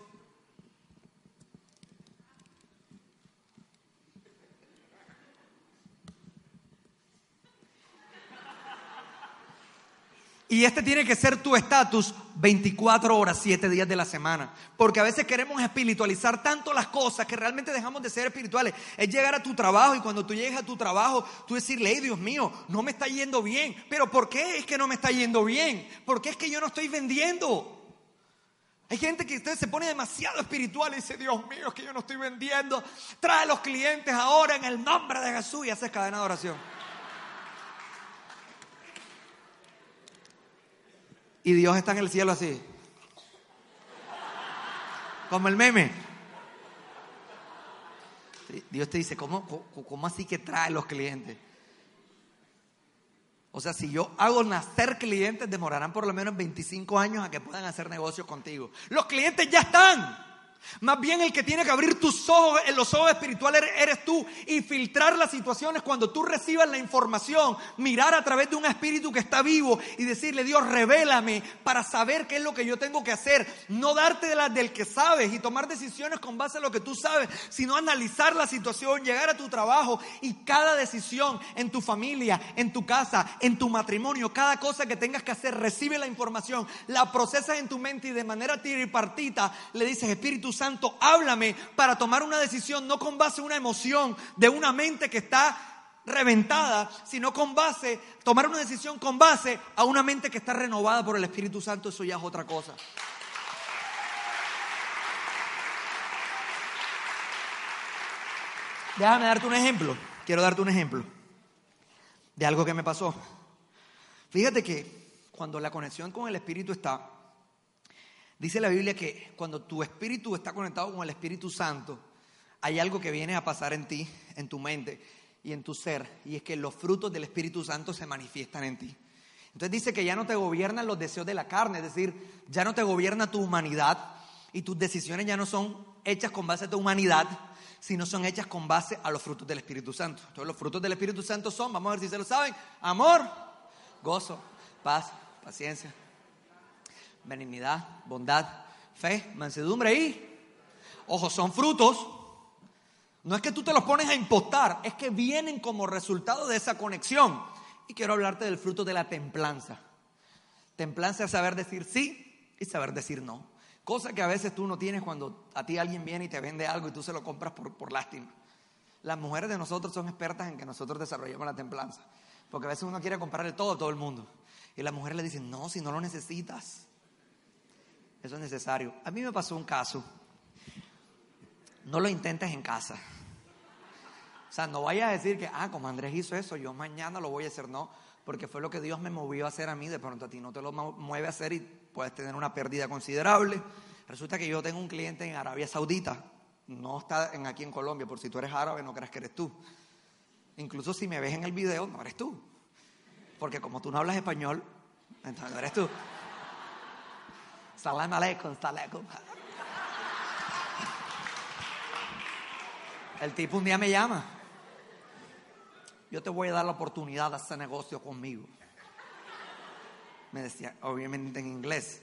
Y este tiene que ser tu estatus 24 horas, 7 días de la semana. Porque a veces queremos espiritualizar tanto las cosas que realmente dejamos de ser espirituales. Es llegar a tu trabajo y cuando tú llegues a tu trabajo, tú decirle, hey Dios mío, no me está yendo bien. Pero ¿por qué es que no me está yendo bien? ¿Por qué es que yo no estoy vendiendo? Hay gente que usted se pone demasiado espiritual y dice, Dios mío, es que yo no estoy vendiendo. Trae a los clientes ahora en el nombre de Jesús y haces cadena de oración. Y Dios está en el cielo así. Como el meme. Dios te dice, ¿cómo, ¿cómo, así que trae los clientes? O sea, si yo hago nacer clientes, demorarán por lo menos 25 años a que puedan hacer negocios contigo. Los clientes ya están. Más bien el que tiene que abrir tus ojos, en los ojos espirituales eres tú y filtrar las situaciones cuando tú recibas la información, mirar a través de un espíritu que está vivo y decirle, Dios, revélame para saber qué es lo que yo tengo que hacer. No darte de las del que sabes y tomar decisiones con base a lo que tú sabes, sino analizar la situación, llegar a tu trabajo y cada decisión en tu familia, en tu casa, en tu matrimonio, cada cosa que tengas que hacer, recibe la información, la procesas en tu mente y de manera tripartita le dices, Espíritu Santo, háblame para tomar una decisión, no con base en una emoción de una mente que está reventada, sino con base, tomar una decisión con base a una mente que está renovada por el Espíritu Santo, eso ya es otra cosa. Déjame darte un ejemplo, quiero darte un ejemplo de algo que me pasó. Fíjate que cuando la conexión con el Espíritu está, Dice la Biblia que cuando tu espíritu está conectado con el Espíritu Santo, hay algo que viene a pasar en ti, en tu mente y en tu ser, y es que los frutos del Espíritu Santo se manifiestan en ti. Entonces dice que ya no te gobiernan los deseos de la carne, es decir, ya no te gobierna tu humanidad y tus decisiones ya no son hechas con base a tu humanidad, sino son hechas con base a los frutos del Espíritu Santo. Entonces los frutos del Espíritu Santo son, vamos a ver si se lo saben, amor, gozo, paz, paciencia, benignidad, bondad, fe, mansedumbre y, ojo, son frutos. No es que tú te los pones a impostar, es que vienen como resultado de esa conexión. Y quiero hablarte del fruto de la templanza. Templanza es saber decir sí y saber decir no. Cosa que a veces tú no tienes cuando a ti alguien viene y te vende algo y tú se lo compras por, por lástima. Las mujeres de nosotros son expertas en que nosotros desarrollemos la templanza. Porque a veces uno quiere comprarle todo a todo el mundo. Y las mujeres le dicen, no, si no lo necesitas. Eso es necesario. A mí me pasó un caso. No lo intentes en casa. O sea, no vayas a decir que, ah, como Andrés hizo eso, yo mañana lo voy a hacer. No, porque fue lo que Dios me movió a hacer a mí. De pronto a ti no te lo mueve a hacer y puedes tener una pérdida considerable. Resulta que yo tengo un cliente en Arabia Saudita. No está en, aquí en Colombia, por si tú eres árabe, no creas que eres tú. Incluso si me ves en el video, no eres tú. Porque como tú no hablas español, entonces no eres tú. Salam aleikum, salam El tipo un día me llama. Yo te voy a dar la oportunidad de hacer negocio conmigo. Me decía, obviamente en inglés.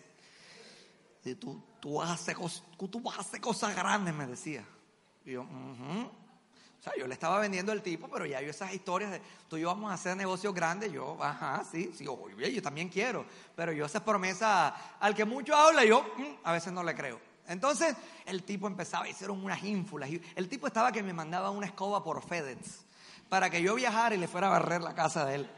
Y tú, tú, vas a hacer, tú vas cosas grandes, me decía. Y yo, o sea, yo le estaba vendiendo al tipo, pero ya yo esas historias de tú y yo vamos a hacer negocios grandes, yo, ajá, sí, sí, yo también quiero. Pero yo esas promesas, al que mucho habla, yo mm, a veces no le creo. Entonces el tipo empezaba, hicieron unas ínfulas. El tipo estaba que me mandaba una escoba por FedEx para que yo viajara y le fuera a barrer la casa de él.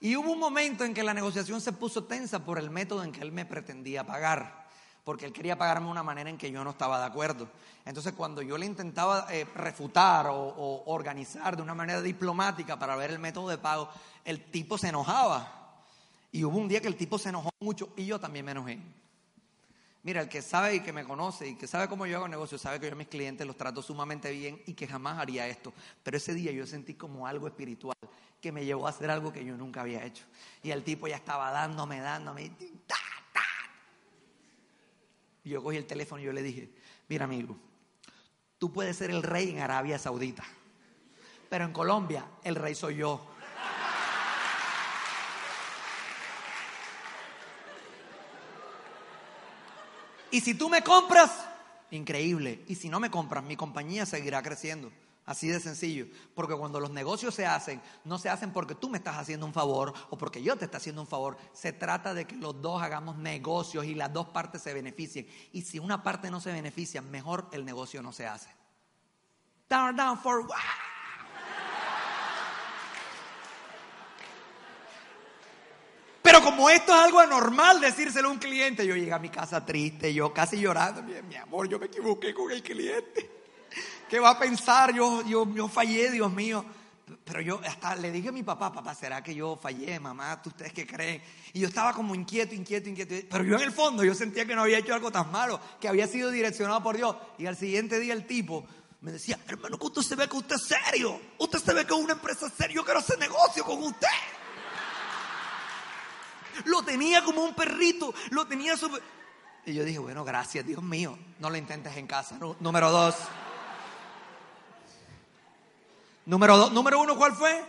Y hubo un momento en que la negociación se puso tensa por el método en que él me pretendía pagar, porque él quería pagarme de una manera en que yo no estaba de acuerdo. Entonces cuando yo le intentaba eh, refutar o, organizar de una manera diplomática para ver el método de pago, el tipo se enojaba. Y hubo un día que el tipo se enojó mucho y yo también me enojé. Mira, el que sabe y que me conoce y que sabe cómo yo hago negocio, sabe que yo a mis clientes los trato sumamente bien y que jamás haría esto. Pero ese día yo sentí como algo espiritual que me llevó a hacer algo que yo nunca había hecho. Y el tipo ya estaba dándome, dándome. Yo cogí el teléfono y yo le dije, mira amigo, tú puedes ser el rey en Arabia Saudita, pero en Colombia el rey soy yo. Y si tú me compras, increíble. Y si no me compras, mi compañía seguirá creciendo. Así de sencillo. Porque cuando los negocios se hacen, no se hacen porque tú me estás haciendo un favor o porque yo te estoy haciendo un favor. Se trata de que los dos hagamos negocios y las dos partes se beneficien. Y si una parte no se beneficia, mejor el negocio no se hace. Down, down for. Pero como esto es algo anormal decírselo a un cliente, yo llegué a mi casa triste, yo casi llorando, mi, amor, yo me equivoqué con el cliente. ¿Qué va a pensar? Yo, yo, yo fallé, Dios mío. Pero yo hasta le dije a mi papá, papá, ¿será que yo fallé, mamá? ¿Ustedes qué creen? Y yo estaba como inquieto, inquieto, inquieto. Pero yo en el fondo, yo sentía que no había hecho algo tan malo, que había sido direccionado por Dios. Y al siguiente día el tipo me decía, hermano, que usted se ve que usted es serio. Usted se ve que es una empresa seria. Yo quiero hacer negocio con usted. Lo tenía como un perrito, lo tenía súper... Y yo dije, bueno, gracias, Dios mío, no lo intentes en casa. Número dos. Número dos, número uno, ¿cuál fue?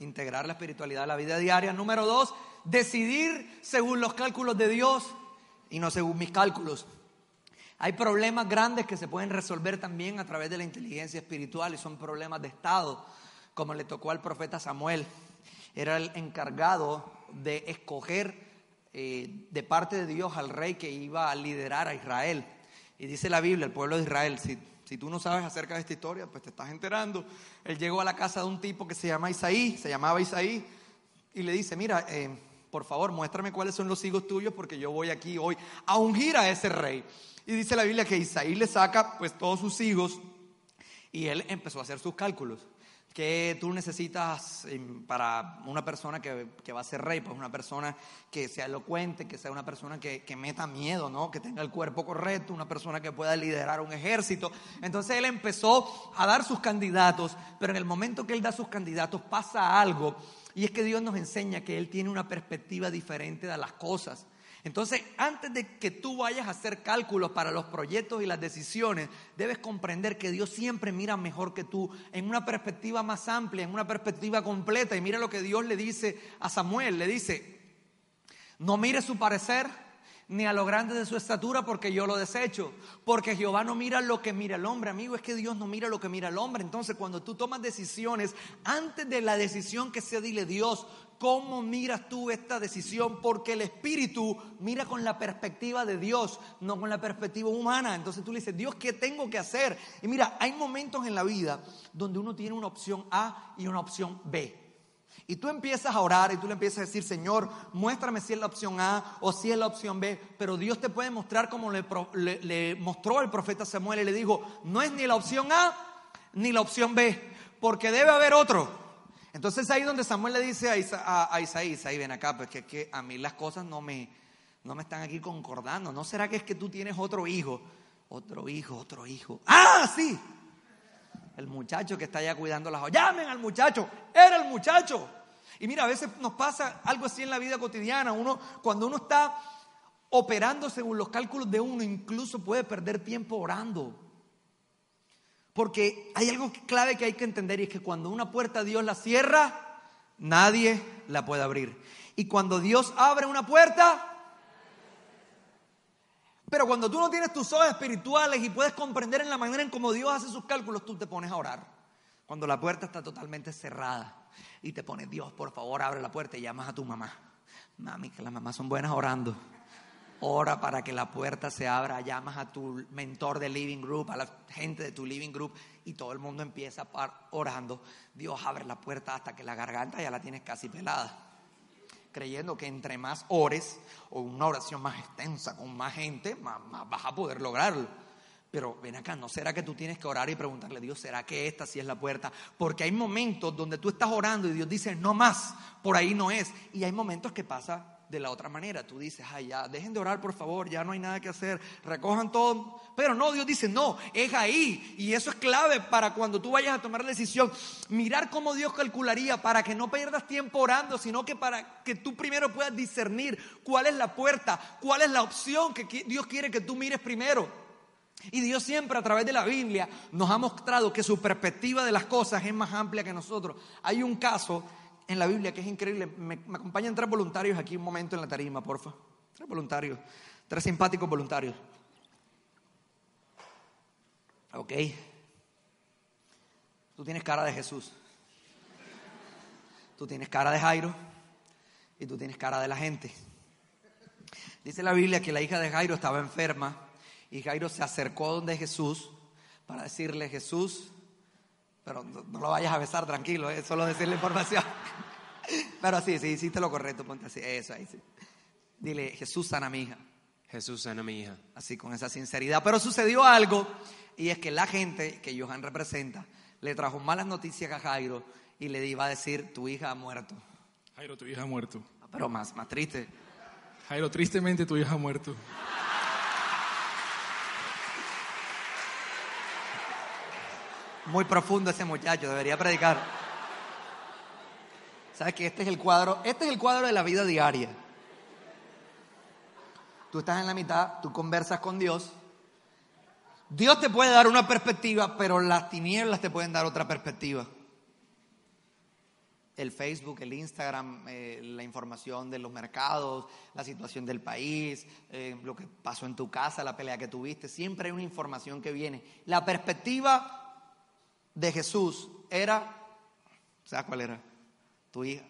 Integrar la espiritualidad a la vida diaria. Número dos, decidir según los cálculos de Dios y no según mis cálculos. Hay problemas grandes que se pueden resolver también a través de la inteligencia espiritual y son problemas de estado como le tocó al profeta Samuel. Era el encargado de escoger eh, de parte de Dios al rey que iba a liderar a Israel. Y dice la Biblia, el pueblo de Israel, si, si tú no sabes acerca de esta historia, pues te estás enterando. Él llegó a la casa de un tipo que se llama Isaí, se llamaba Isaí, y le dice, mira, eh, por favor, muéstrame cuáles son los hijos tuyos porque yo voy aquí hoy a ungir a ese rey. Y dice la Biblia que Isaí le saca pues todos sus hijos y él empezó a hacer sus cálculos. ¿Qué tú necesitas em, para una persona que, va a ser rey? Pues una persona que sea elocuente, que sea una persona que, que, meta miedo, ¿no? Que tenga el cuerpo correcto, una persona que pueda liderar un ejército. Entonces él empezó a dar sus candidatos, pero en el momento que él da sus candidatos pasa algo, y es que Dios nos enseña que él tiene una perspectiva diferente de las cosas. Entonces, antes de que tú vayas a hacer cálculos para los proyectos y las decisiones, debes comprender que Dios siempre mira mejor que tú, en una perspectiva más amplia, en una perspectiva completa. Y mira lo que Dios le dice a Samuel, le dice, no mire su parecer ni a lo grande de su estatura porque yo lo desecho. Porque Jehová no mira lo que mira el hombre, amigo, es que Dios no mira lo que mira el hombre. Entonces cuando tú tomas decisiones, antes de la decisión que sea, dile Dios, ¿Cómo miras tú esta decisión? Porque el Espíritu mira con la perspectiva de Dios, no con la perspectiva humana. Entonces tú le dices, Dios, ¿qué tengo que hacer? Y mira, hay momentos en la vida donde uno tiene una opción A y una opción B. Y tú empiezas a orar y tú le empiezas a decir, Señor, muéstrame si es la opción A o si es la opción B. Pero Dios te puede mostrar como le, le, mostró el profeta Samuel y le dijo, no es ni la opción A ni la opción B, porque debe haber otro. Entonces ahí donde Samuel le dice a, Isaí, Isaí, ven acá, pues que, a mí las cosas no me, no me están aquí concordando. ¿No será que es que tú tienes otro hijo? Otro hijo, otro hijo. ¡Ah, sí! El muchacho que está allá cuidando las Llamen al muchacho. Era el muchacho. Y mira, a veces nos pasa algo así en la vida cotidiana. Uno, cuando uno está operando según los cálculos de uno, incluso puede perder tiempo orando. Porque hay algo clave que hay que entender y es que cuando una puerta Dios la cierra, nadie la puede abrir. Y cuando Dios abre una puerta, pero cuando tú no tienes tus ojos espirituales y puedes comprender en la manera en cómo Dios hace sus cálculos, tú te pones a orar. Cuando la puerta está totalmente cerrada y te pones, Dios, por favor, abre la puerta y llamas a tu mamá. Mami, que las mamás son buenas orando. Ora para que la puerta se abra, llamas a tu mentor de living group, a la gente de tu living group y todo el mundo empieza orando. Dios abre la puerta hasta que la garganta ya la tienes casi pelada. Creyendo que entre más ores o una oración más extensa con más gente, más, más vas a poder lograrlo. Pero ven acá, ¿no será que tú tienes que orar y preguntarle a Dios, ¿será que esta sí es la puerta? Porque hay momentos donde tú estás orando y Dios dice, no más, por ahí no es. Y hay momentos que pasa de la otra manera. Tú dices, ay, ya, dejen de orar, por favor, ya no hay nada que hacer, recojan todo. Pero no, Dios dice, no, es ahí. Y eso es clave para cuando tú vayas a tomar la decisión. Mirar cómo Dios calcularía para que no pierdas tiempo orando, sino que para que tú primero puedas discernir cuál es la puerta, cuál es la opción que Dios quiere que tú mires primero. Y Dios siempre a través de la Biblia nos ha mostrado que su perspectiva de las cosas es más amplia que nosotros. Hay un caso en la Biblia que es increíble. Me, acompañan tres voluntarios aquí un momento en la tarima, porfa. Tres voluntarios, tres simpáticos voluntarios. Ok. Tú tienes cara de Jesús. Tú tienes cara de Jairo y tú tienes cara de la gente. Dice la Biblia que la hija de Jairo estaba enferma y Jairo se acercó donde Jesús para decirle, Jesús, pero no, lo vayas a besar tranquilo, es ¿eh? solo decirle información. *laughs* pero sí, sí, hiciste lo correcto, ponte así, eso ahí sí. Dile, Jesús sana a mi hija. Jesús sana a mi hija. Así con esa sinceridad. Pero sucedió algo y es que la gente que Johan representa le trajo malas noticias a Jairo y le iba a decir, tu hija ha muerto. Jairo, tu hija ha muerto. Pero más, más triste. Jairo, tristemente tu hija ha muerto. Muy profundo ese muchacho, debería predicar. ¿Sabes que este es el cuadro? Este es el cuadro de la vida diaria. Tú estás en la mitad, tú conversas con Dios. Dios te puede dar una perspectiva, pero las tinieblas te pueden dar otra perspectiva. El Facebook, el Instagram, eh, la información de los mercados, la situación del país, eh, lo que pasó en tu casa, la pelea que tuviste, siempre hay una información que viene. La perspectiva de Jesús era, ¿sabes cuál era? Tu hija.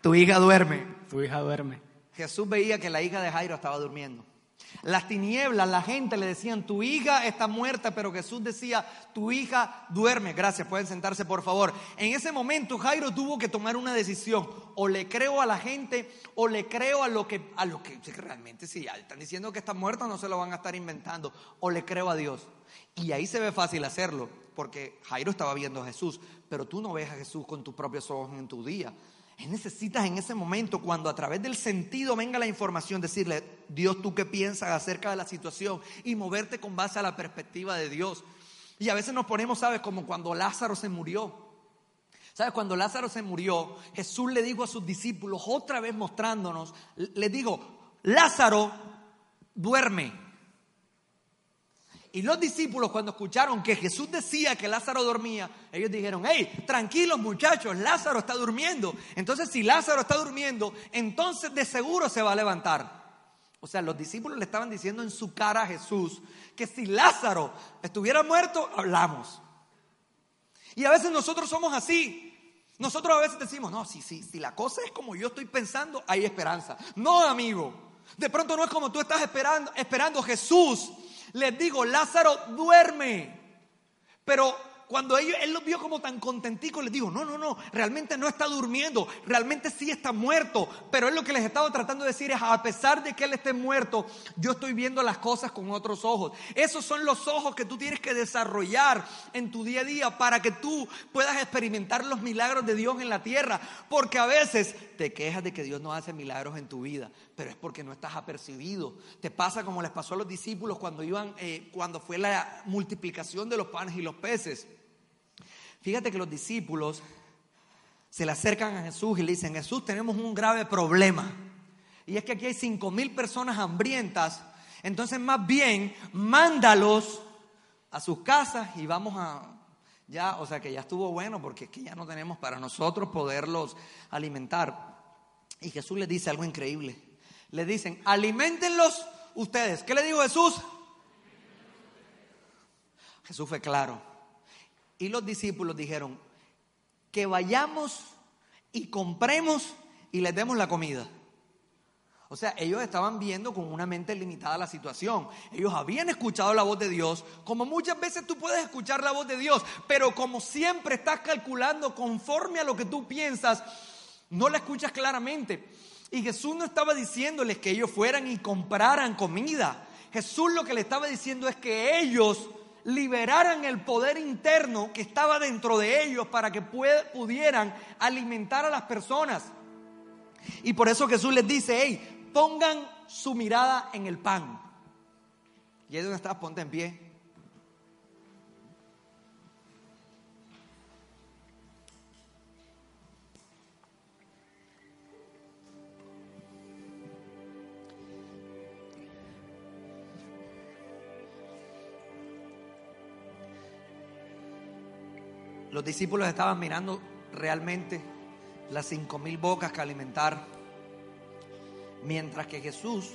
Tu hija duerme. Tu hija duerme. Jesús veía que la hija de Jairo estaba durmiendo. Las tinieblas, la gente le decían, tu hija está muerta, pero Jesús decía, tu hija duerme. Gracias, pueden sentarse por favor. En ese momento Jairo tuvo que tomar una decisión. O le creo a la gente o le creo a lo que, a lo que realmente sí, están diciendo que está muerta, no se lo van a estar inventando. O le creo a Dios. Y ahí se ve fácil hacerlo, porque Jairo estaba viendo a Jesús, pero tú no ves a Jesús con tus propios ojos en tu día. Necesitas en ese momento, cuando a través del sentido venga la información, decirle, Dios, ¿tú qué piensas acerca de la situación? Y moverte con base a la perspectiva de Dios. Y a veces nos ponemos, ¿sabes? Como cuando Lázaro se murió. ¿Sabes? Cuando Lázaro se murió, Jesús le dijo a sus discípulos, otra vez mostrándonos, le digo, Lázaro duerme. Y los discípulos cuando escucharon que Jesús decía que Lázaro dormía, ellos dijeron, hey, tranquilos muchachos, Lázaro está durmiendo. Entonces si Lázaro está durmiendo, entonces de seguro se va a levantar. O sea, los discípulos le estaban diciendo en su cara a Jesús que si Lázaro estuviera muerto, hablamos. Y a veces nosotros somos así. Nosotros a veces decimos, no, si, si, si la cosa es como yo estoy pensando, hay esperanza. No, amigo. De pronto no es como tú estás esperando, esperando Jesús les digo, Lázaro duerme. Pero cuando ellos, él los vio como tan contenticos, les digo, no, no, no, realmente no está durmiendo, realmente sí está muerto. Pero él lo que les estaba tratando de decir es, a pesar de que él esté muerto, yo estoy viendo las cosas con otros ojos. Esos son los ojos que tú tienes que desarrollar en tu día a día para que tú puedas experimentar los milagros de Dios en la tierra. Porque a veces te quejas de que Dios no hace milagros en tu vida, pero es porque no estás apercibido. Te pasa como les pasó a los discípulos cuando iban, eh, cuando fue la multiplicación de los panes y los peces. Fíjate que los discípulos se le acercan a Jesús y le dicen, Jesús, tenemos un grave problema. Y es que aquí hay cinco mil personas hambrientas. Entonces, más bien, mándalos a sus casas y vamos a, ya, o sea que ya estuvo bueno porque es que ya no tenemos para nosotros poderlos alimentar. Y Jesús les dice algo increíble. Le dicen, alimentenlos ustedes. ¿Qué le dijo Jesús? Jesús fue claro. Y los discípulos dijeron, que vayamos y compremos y les demos la comida. O sea, ellos estaban viendo con una mente limitada la situación. Ellos habían escuchado la voz de Dios, como muchas veces tú puedes escuchar la voz de Dios, pero como siempre estás calculando conforme a lo que tú piensas, no la escuchas claramente. Y Jesús no estaba diciéndoles que ellos fueran y compraran comida. Jesús lo que le estaba diciendo es que ellos liberaran el poder interno que estaba dentro de ellos para que pudieran alimentar a las personas. Y por eso Jesús les dice, hey, pongan su mirada en el pan. Y ahí donde estás, ponte en pie. Los discípulos estaban mirando realmente las cinco mil bocas que alimentar, mientras que Jesús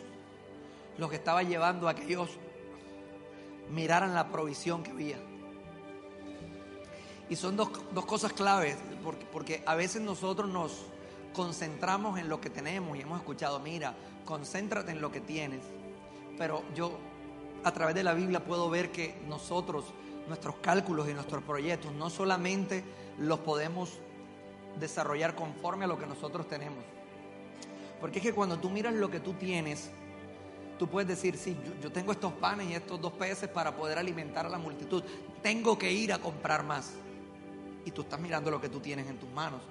los que estaba llevando a que ellos miraran la provisión que había. Y son dos, dos cosas claves, porque, porque a veces nosotros nos concentramos en lo que tenemos y hemos escuchado, mira, concéntrate en lo que tienes. Pero yo a través de la Biblia puedo ver que nosotros nuestros cálculos y nuestros proyectos no solamente los podemos desarrollar conforme a lo que nosotros tenemos. Porque es que cuando tú miras lo que tú tienes, tú puedes decir, sí, yo, tengo estos panes y estos dos peces para poder alimentar a la multitud. Tengo que ir a comprar más. Y tú estás mirando lo que tú tienes en tus manos.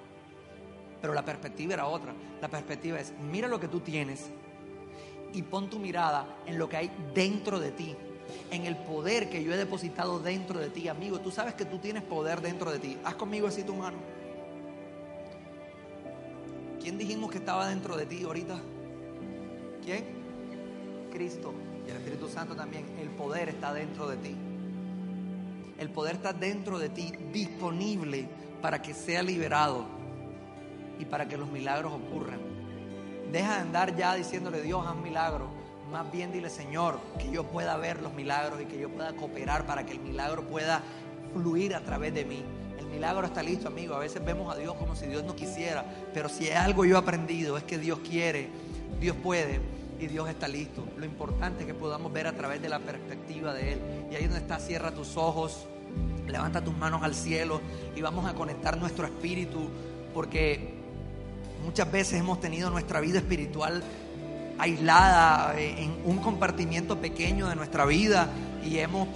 Pero la perspectiva era otra. La perspectiva es, mira lo que tú tienes y pon tu mirada en lo que hay dentro de ti en el poder que yo he depositado dentro de ti, amigo. Tú sabes que tú tienes poder dentro de ti. Haz conmigo así tu mano. ¿Quién dijimos que estaba dentro de ti ahorita? ¿Quién? Cristo y el Espíritu Santo también. El poder está dentro de ti. El poder está dentro de ti, disponible para que sea liberado y para que los milagros ocurran. Deja de andar ya diciéndole Dios, haz milagros más bien dile, Señor, que yo pueda ver los milagros y que yo pueda cooperar para que el milagro pueda fluir a través de mí. El milagro está listo, amigo. A veces vemos a Dios como si Dios no quisiera, pero si algo yo he aprendido es que Dios quiere, Dios puede y Dios está listo. Lo importante es que podamos ver a través de la perspectiva de Él. Y ahí donde está, cierra tus ojos, levanta tus manos al cielo y vamos a conectar nuestro espíritu porque muchas veces hemos tenido nuestra vida espiritual aislada eh, en un compartimiento pequeño de nuestra vida y hemos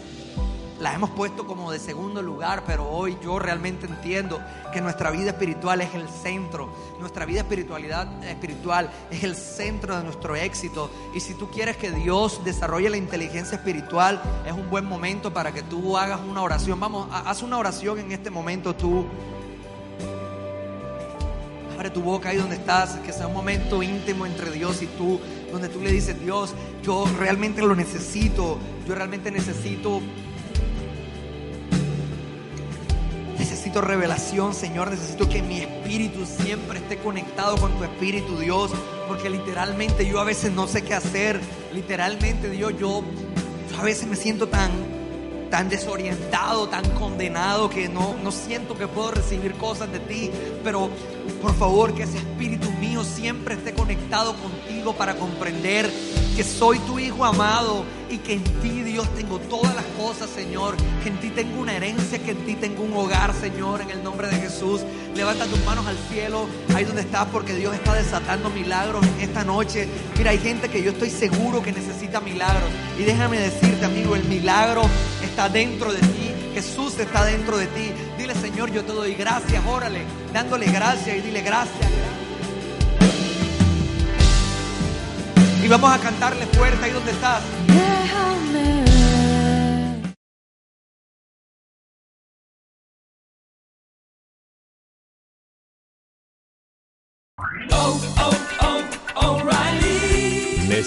la hemos puesto como de segundo lugar, pero hoy yo realmente entiendo que nuestra vida espiritual es el centro, nuestra vida espiritualidad espiritual es el centro de nuestro éxito. Y si tú quieres que Dios desarrolle la inteligencia espiritual, es un buen momento para que tú hagas una oración. Vamos, haz una oración en este momento tú tu boca ahí donde estás, que sea un momento íntimo entre Dios y tú, donde tú le dices, Dios, yo realmente lo necesito, yo realmente necesito, necesito revelación, Señor, necesito que mi espíritu siempre esté conectado con tu espíritu, Dios, porque literalmente yo a veces no sé qué hacer, literalmente, Dios, yo, yo a veces me siento tan tan desorientado, tan condenado que no, no siento que puedo recibir cosas de ti. Pero por favor que ese espíritu mío siempre esté conectado contigo para comprender que soy tu hijo amado y que en ti Dios tengo todas las cosas, Señor. Que en ti tengo una herencia, que en ti tengo un hogar, Señor, en el nombre de Jesús. Levanta tus manos al cielo, ahí donde estás, porque Dios está desatando milagros en esta noche. Mira, hay gente que yo estoy seguro que necesita milagros. Y déjame decirte, amigo, el milagro está dentro de ti. Jesús está dentro de ti. Dile, Señor, yo te doy gracias, órale, dándole gracias y dile gracias. Y vamos a cantarle fuerte ahí donde estás.